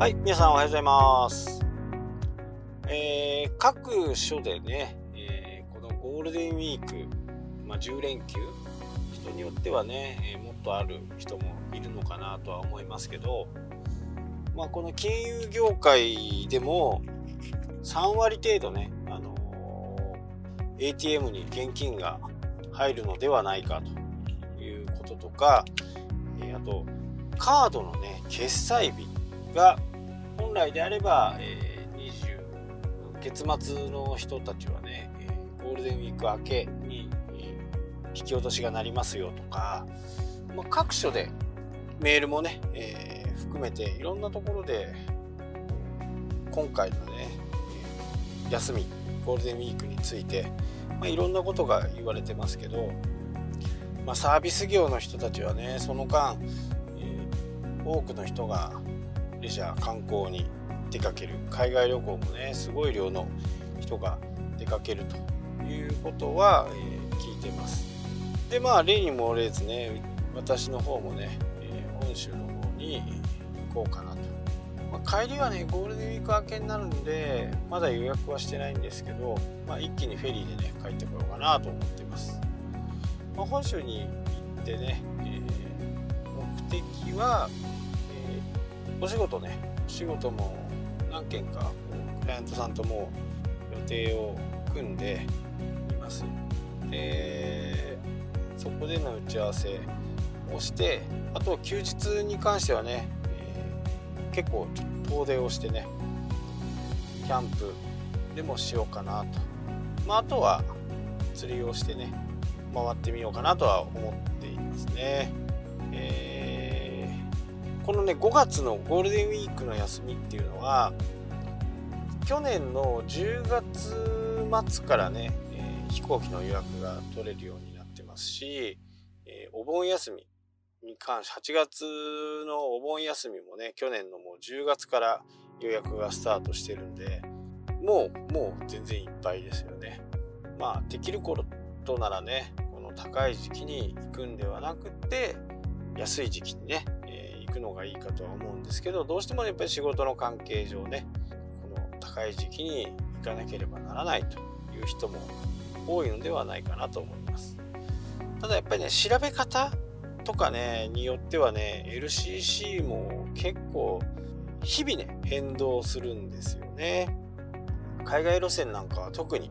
はい、皆さんおはようございます。えー各所でね、えーこのゴールデンウィーク、まあ、10連休、人によってはね、えーもっとある人もいるのかなとは思いますけど、まあ、この金融業界でも3割程度ね、あの ATM に現金が入るのではないかということとか、えあと、カードのね、決済日が本来であれば、えー20月末の人たちはね、えゴールデンウィーク明けに、え引き落としがなりますよとか、まあ、各所でメールもね、えー含めていろんなところで今回のね、え休みゴールデンウィークについて、まあ、いろんなことが言われてますけど、まあ、サービス業の人たちはねその間、えー多くの人がレジャー観光に出かける。海外旅行もねすごい量の人が出かけるということは、えー聞いてます。でまあ例に漏れずね私の方もね、えー本州の方に行こうかなと、まあ帰りはねゴールデンウィーク明けになるんでまだ予約はしてないんですけど、まあ、一気にフェリーでね帰ってこようかなと思ってます、まあ、本州に行ってね、えー目的は、お仕事ね。仕事も何件かこうクライアントさんとも予定を組んでいます。でそこでの打ち合わせをしてあと休日に関してはね、えー結構遠出をしてねキャンプでもしようかなと、まあ、あとは釣りをしてね回ってみようかなとは思っていますね、えーこのね5月のゴールデンウィークの休みっていうのは去年の10月末からね、えー飛行機の予約が取れるようになってますし、えーお盆休みに関して8月のお盆休みもね去年のもう10月から予約がスタートしてるんでもうもう全然いっぱいですよね。まあできることならねこの高い時期に行くんではなくって安い時期にね、えー行くのがいいかとは思うんですけどどうしてもやっぱり仕事の関係上ねこの高い時期に行かなければならないという人も多いのではないかなと思います。ただやっぱりね調べ方とかねによってはね LCC も結構日々ね変動するんですよね。海外路線なんかは特に、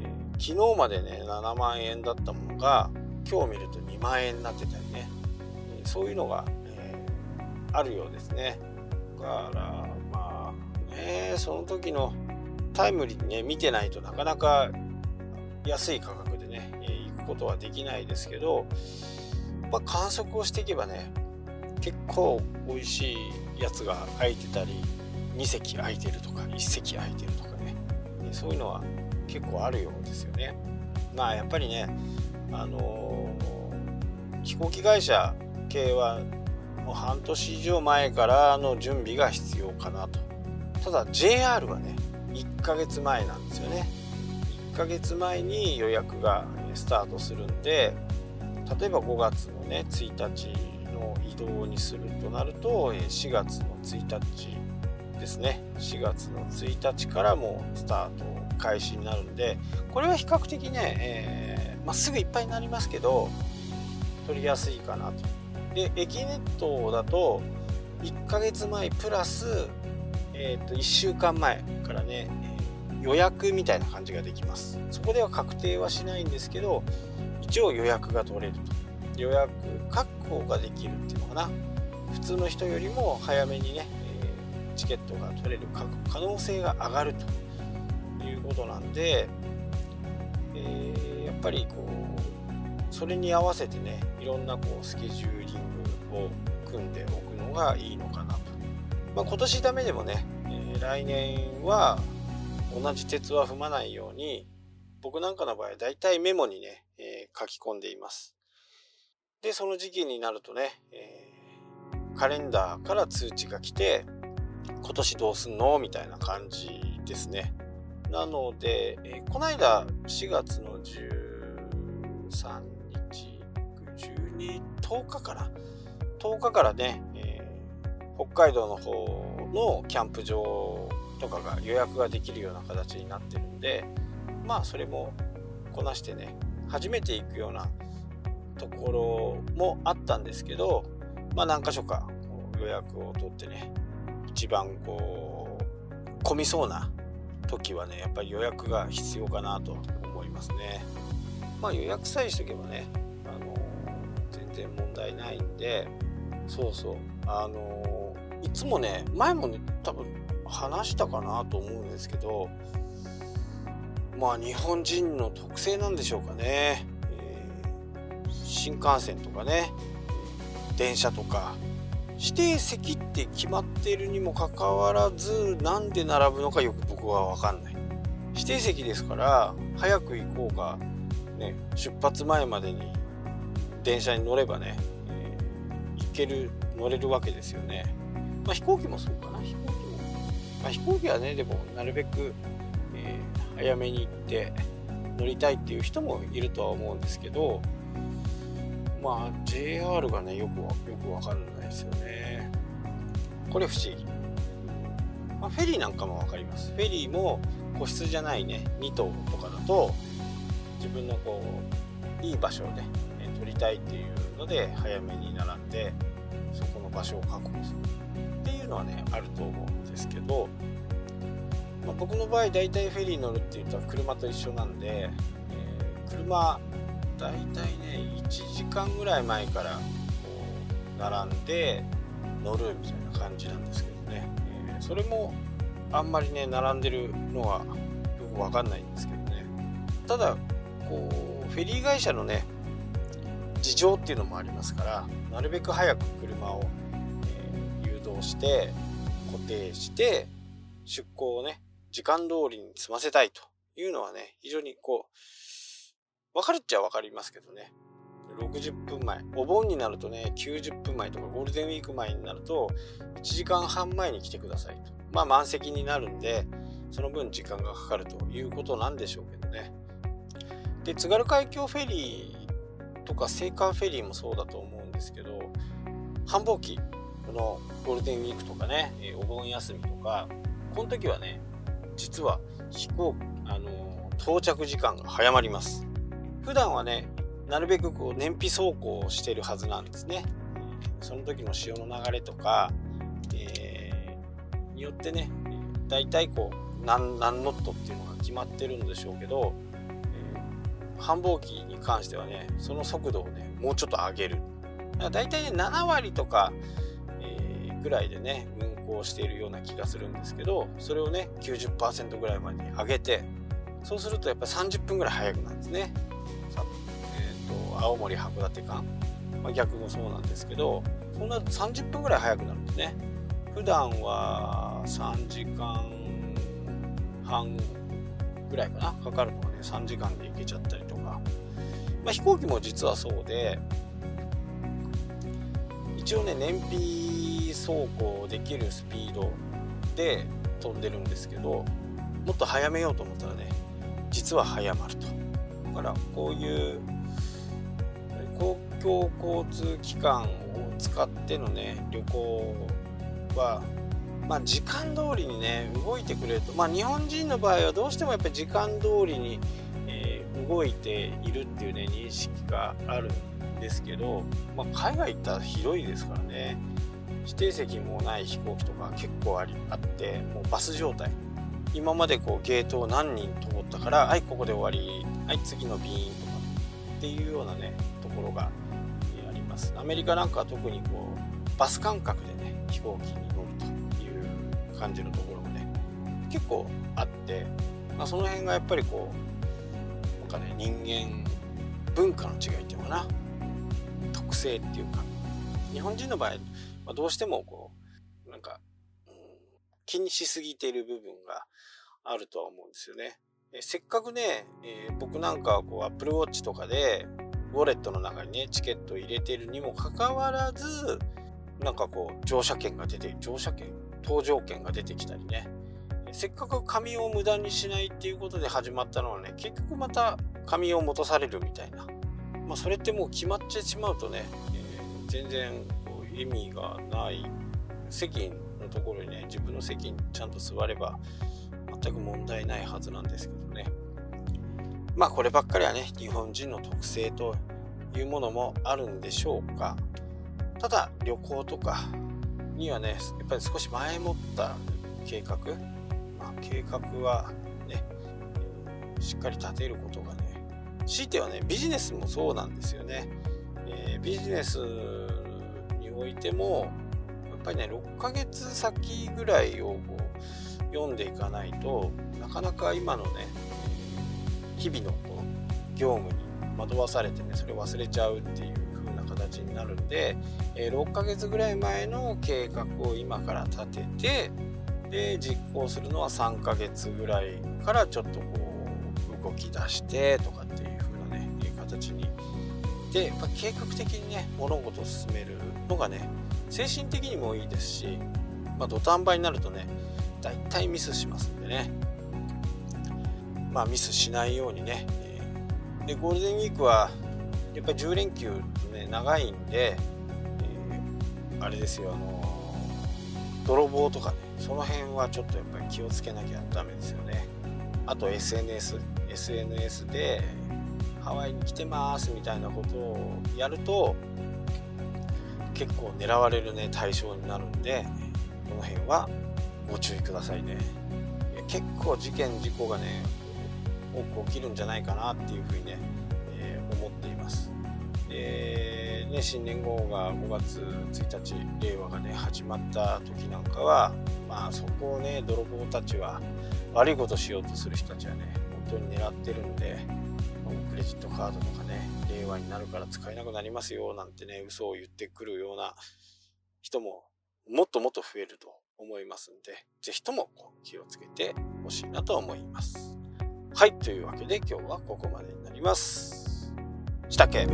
えー昨日までね7万円だったものが今日見ると2万円になってたりね。えーそういうのが、あるようですね。だからまあねその時のタイムリーにね見てないとなかなか安い価格でね、行くことはできないですけど、まあ、観測をしていけばね結構美味しいやつが空いてたり2席空いてるとか1席空いてるとかねそういうのは結構あるようですよね。まあやっぱりねあのー飛行機会社系はもう半年以上前からの準備が必要かなと。ただ JR はね1ヶ月前なんですよね。1ヶ月前に予約がスタートするんで例えば5月のね1日の移動にするとなると4月の1日ですね。4月の1日からもうスタート開始になるんでこれは比較的ね、えーまあ、すぐいっぱいになりますけど取りやすいかなと。でエキネットだと1ヶ月前プラス、えー、と1週間前からね、え予約みたいな感じができます。そこでは確定はしないんですけど一応予約が取れると。予約確保ができるっていうのかな。普通の人よりも早めにね、えチケットが取れる可能性が上がると。いうことなんで、えーやっぱりこうそれに合わせてねいろんなこうスケジューリングを組んでおくのがいいのかなと、まあ、今年ダメでもね、えー来年は同じ鉄は踏まないように僕なんかの場合はだいたいメモにね、えー書き込んでいます。でその時期になるとね、えーカレンダーから通知が来て今年どうすんのみたいな感じですね。なので、えーこの間4月の13日12 10日かな10日からね、えー北海道の方のキャンプ場とかが予約ができるような形になってるんでまあそれもこなしてね初めて行くようなところもあったんですけどまあ何箇所か予約を取ってね一番こう混みそうな時はねやっぱり予約が必要かなと思いますね。まあ予約さえしとけばね然問題ないんでそうそう。あのいつもね前もね多分話したかなと思うんですけどまあ日本人の特性なんでしょうかね、えー、新幹線とかね電車とか指定席って決まっているにもかかわらずなんで並ぶのかよく僕は分かんない。指定席ですから早く行こうが、ね、出発前までに電車に乗ればね、えー、行ける乗れるわけですよね、まあ、飛行機もそうかな。飛行機も、まあ、飛行機はねでもなるべく、えー、早めに行って乗りたいっていう人もいるとは思うんですけどまあ JR がねよくよく分かんないですよね。これ不思議、まあ、フェリーなんかも分かります。フェリーも個室じゃないね2棟とかだと自分のこういい場所で、ね、りたいっていうので早めに並んでそこの場所を確保するっていうのはねあると思うんですけど、まあ、僕の場合大体フェリー乗るって言ったら車と一緒なんで、えー、車大体ね1時間ぐらい前からこう並んで乗るみたいな感じなんですけどね、えー、それもあんまりね並んでるのはよく分かんないんですけどね。ただこうフェリー会社のね事情っていうのもありますからなるべく早く車を、え、誘導して固定して出航をね時間通りに済ませたいというのはね非常にこう分かるっちゃ分かりますけどね。60分前。お盆になるとね90分前とかゴールデンウィーク前になると1時間半前に来てくださいと。まあ満席になるんでその分時間がかかるということなんでしょうけどね。で津軽海峡フェリーとか青函フェリーもそうだと思うんですけど繁忙期このゴールデンウィークとかねお盆休みとかこの時はね実は飛行あの到着時間が早まります。普段はねなるべくこう燃費走行をしてるはずなんですね。その時の潮の流れとか、えー、によってね大体こう何何ノットっていうのが決まってるんでしょうけど、繁忙期に関してはねその速度をねもうちょっと上げる。だから大体ね7割とか、えー、ぐらいでね運行しているような気がするんですけどそれをね90%ぐらいまでに上げてそうするとやっぱり30分ぐらい早くなるんですね。えー、と青森函館間、まあ、逆もそうなんですけどそうなると30分ぐらい早くなるんですね普段は3時間半ぐらいかな。かかるのがね。3時間で行けちゃったりとか、まあ、飛行機も実はそうで一応ね燃費走行できるスピードで飛んでるんですけどもっと早めようと思ったらね実は早まると。だからこういう公共交通機関を使ってのね旅行はまあ、時間通りにね動いてくれると。まあ日本人の場合はどうしてもやっぱり時間通りに、えー、動いているっていうね認識があるんですけど、まあ、海外行ったら広いですからね。指定席もない飛行機とか結構ありあってもうバス状態。今までこうゲートを何人通ったからはいここで終わりはい次の便とかっていうようなねところがあります。アメリカなんかは特にこうバス感覚でね飛行機に感じのところもね結構あって、まあ、その辺がやっぱりこうなんかね人間文化の違いっていうのかな特性っていうか日本人の場合、まあ、どうしてもこうなんか、うん、気にしすぎている部分があるとは思うんですよね。えせっかくね、えー、僕なんかはこう Apple Watch とかでウォレットの中にねチケットを入れてるにもかかわらずなんかこう乗車券が出て乗車券搭乗券が出てきたりね。せっかく紙を無駄にしないっていうことで始まったのはね結局また紙を戻されるみたいな、まあ、それってもう決まってしまうとね、えー、全然意味がない席のところにね自分の席にちゃんと座れば全く問題ないはずなんですけどね。まあこればっかりはね日本人の特性というものもあるんでしょうか。ただ旅行とかにはねやっぱり少し前もった計画、まあ、計画はねしっかり立てることがね強いてはねビジネスもそうなんですよね、えー、ビジネスにおいてもやっぱりね6ヶ月先ぐらいをこう読んでいかないとなかなか今のね日々のこの業務に惑わされてねそれを忘れちゃうっていう形になるんで、え、6ヶ月ぐらい前の計画を今から立ててで実行するのは3ヶ月ぐらいからちょっとこう動き出してとかっていう風なね形に。でやっぱ計画的にね物事を進めるのがね精神的にもいいですし、まあ、土壇場になるとね大体ミスしますんでね。まあミスしないようにねでゴールデンウィークはやっぱり10連休長いんで、えー、あれですよあの泥棒とかねその辺はちょっとやっぱり気をつけなきゃダメですよねあと SNS SNS でハワイに来てますみたいなことをやると結構狙われるね対象になるんでこの辺はご注意くださいね結構事件事故がね多く起きるんじゃないかなっていうふうにね、えー、思っています。でね新年号が5月1日令和がね始まった時なんかはまあそこをね泥棒たちは悪いことしようとする人たちはね本当に狙ってるんでクレジットカードとかね令和になるから使えなくなりますよなんてね嘘を言ってくるような人ももっともっと増えると思いますんで是非ともこう気をつけてほしいなと思います。はい、というわけで今日はここまでになります。したっけ？